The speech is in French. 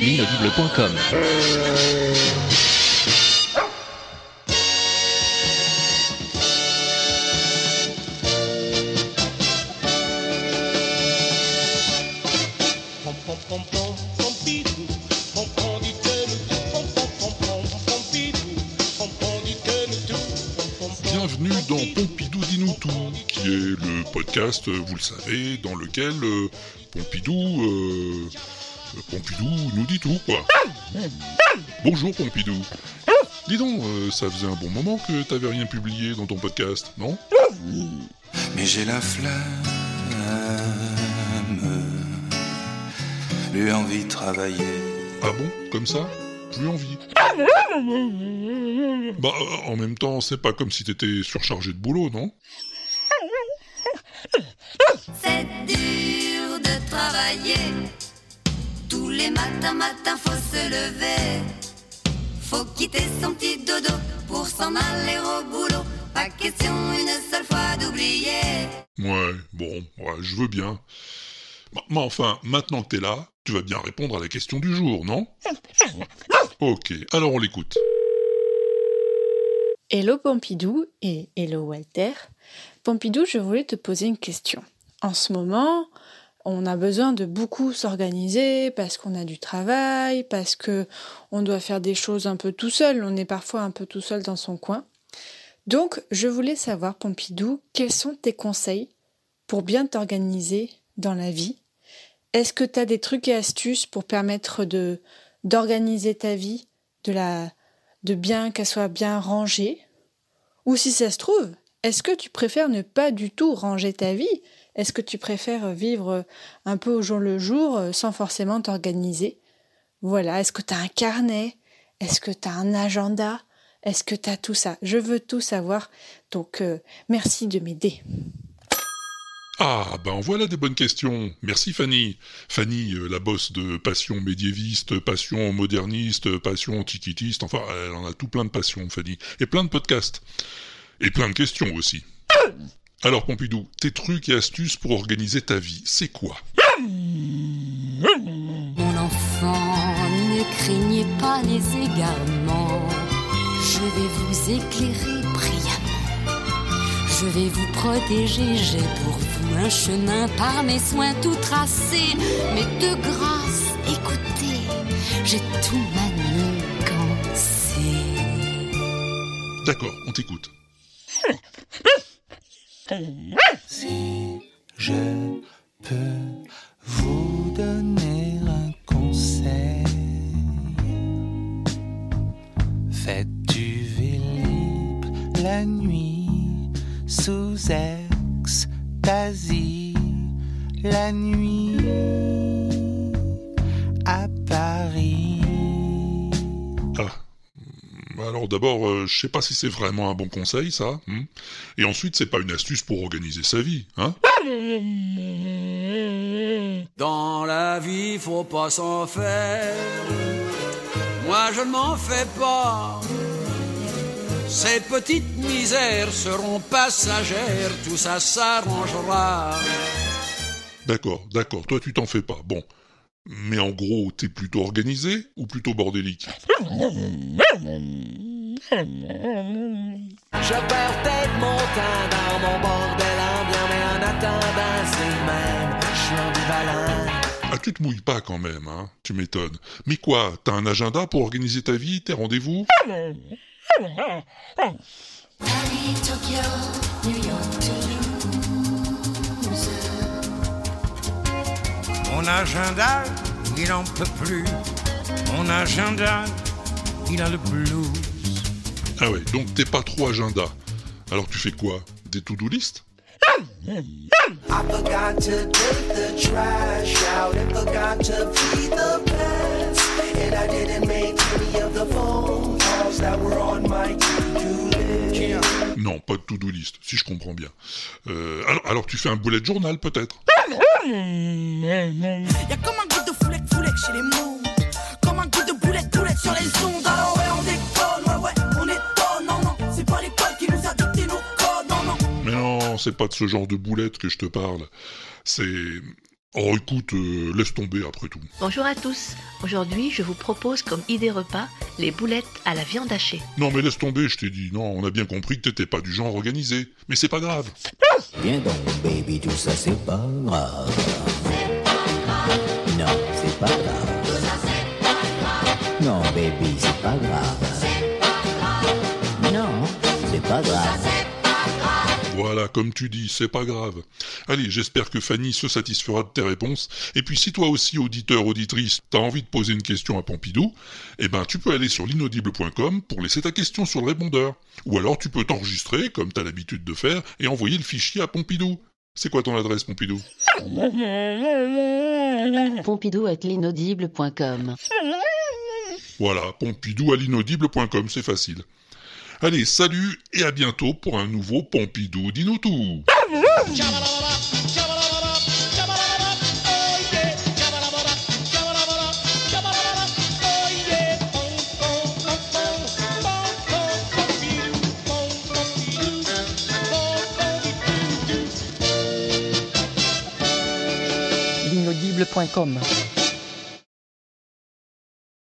L'inaudible.com Bienvenue dans podcast, euh, vous le savez, dans lequel euh, Pompidou, euh, Pompidou nous dit tout, quoi. Bonjour Pompidou. Dis donc, euh, ça faisait un bon moment que t'avais rien publié dans ton podcast, non? Mais j'ai la flamme, plus envie de travailler. Ah bon Comme ça? Plus envie. Bah, en même temps, c'est pas comme si t'étais surchargé de boulot, non? C'est dur de travailler. Tous les matins, matins, faut se lever. Faut quitter son petit dodo pour s'en aller au boulot. Pas question une seule fois d'oublier. Ouais, bon, ouais, je veux bien. Mais enfin, maintenant que t'es là, tu vas bien répondre à la question du jour, non? Ok, alors on l'écoute. Hello Pompidou et hello Walter. Pompidou, je voulais te poser une question. En ce moment, on a besoin de beaucoup s'organiser parce qu'on a du travail, parce que on doit faire des choses un peu tout seul. On est parfois un peu tout seul dans son coin. Donc, je voulais savoir, Pompidou, quels sont tes conseils pour bien t'organiser dans la vie? Est-ce que tu as des trucs et astuces pour permettre de d'organiser ta vie, de la de bien qu'elle soit bien rangée. Ou si ça se trouve, est-ce que tu préfères ne pas du tout ranger ta vie? Est-ce que tu préfères vivre un peu au jour le jour euh, sans forcément t'organiser? Voilà, est-ce que tu as un carnet? Est-ce que tu as un agenda? Est-ce que tu as tout ça? Je veux tout savoir. Donc euh, merci de m'aider. Ah, ben voilà des bonnes questions. Merci Fanny. Fanny, euh, la bosse de passion médiéviste, passion moderniste, passion antiquitiste, enfin, elle en a tout plein de passions, Fanny. Et plein de podcasts. Et plein de questions aussi. Alors Pompidou, tes trucs et astuces pour organiser ta vie, c'est quoi? Mon enfant, ne craignez pas les égarements. Je vais vous éclairer. Je vais vous protéger, j'ai pour vous un chemin par mes soins tout tracé. Mais de grâce, écoutez, j'ai tout manigancé. D'accord, on t'écoute. Si je peux vous donner un conseil, faites du vélib la nuit sous extasie, la nuit à Paris. Ah. Alors d'abord, euh, je sais pas si c'est vraiment un bon conseil, ça. hmm. Et ensuite, c'est pas une astuce pour organiser sa vie, hein Dans la vie, faut pas s'en faire. Moi, je ne m'en fais pas. Ces petites misères seront passagères, tout ça s'arrangera. D'accord, d'accord, toi tu t'en fais pas. Bon. Mais en gros, t'es plutôt organisé ou plutôt bordélique? Je perds peut-être mon temps dans mon bordel ambiant, mais en attendant, c'est le même. Je suis ambivalent. Ah, tu te mouilles pas quand même, hein Tu m'étonnes. Mais quoi, t'as un agenda pour organiser ta vie, tes rendez-vous? Paris, Tokyo, New York, Toulouse. Mon agenda, il en peut plus. Mon agenda, il a le blues. Ah ouais, donc t'es pas trop agenda. Alors tu fais quoi? Des to-do list? I forgot to take the trash out and forgot to feed the pets. And I didn't make any of the phone to-do list, si je comprends bien. Euh, alors, alors tu fais un bullet journal peut-être Y'a comme un goût de foulette foulette chez les mots. Comme un goût de boulette boulette sur les ondes. Alors ouais, on déconne, ouais, ouais, on étonne. Non, non, c'est pas l'école qui nous a dicté nos codes. Non, non. Mais non, c'est pas de ce genre de boulette que je te parle. C'est Oh écoute, euh, laisse tomber après tout. Bonjour à tous. Aujourd'hui, je vous propose comme idée repas les boulettes à la viande hachée. Non mais laisse tomber, je t'ai dit. Non, on a bien compris que t'étais pas du genre organisé. Mais c'est pas grave. Viens donc, baby, tout ça c'est pas grave. Non, c'est pas grave. Non, baby, c'est pas grave. Non, c'est pas grave. Voilà, comme tu dis, c'est pas grave. Allez, j'espère que Fanny se satisfera de tes réponses. Et puis si toi aussi, auditeur, auditrice, t'as envie de poser une question à Pompidou, eh ben tu peux aller sur l'inaudible.com pour laisser ta question sur le répondeur. Ou alors tu peux t'enregistrer, comme t'as l'habitude de faire, et envoyer le fichier à Pompidou. C'est quoi ton adresse, Pompidou? Pompidou at l'inaudible.com. Voilà, pompidou à l'inaudible.com, c'est facile. Allez, salut et à bientôt pour un nouveau Pompidou Dino tout. l'inaudible.com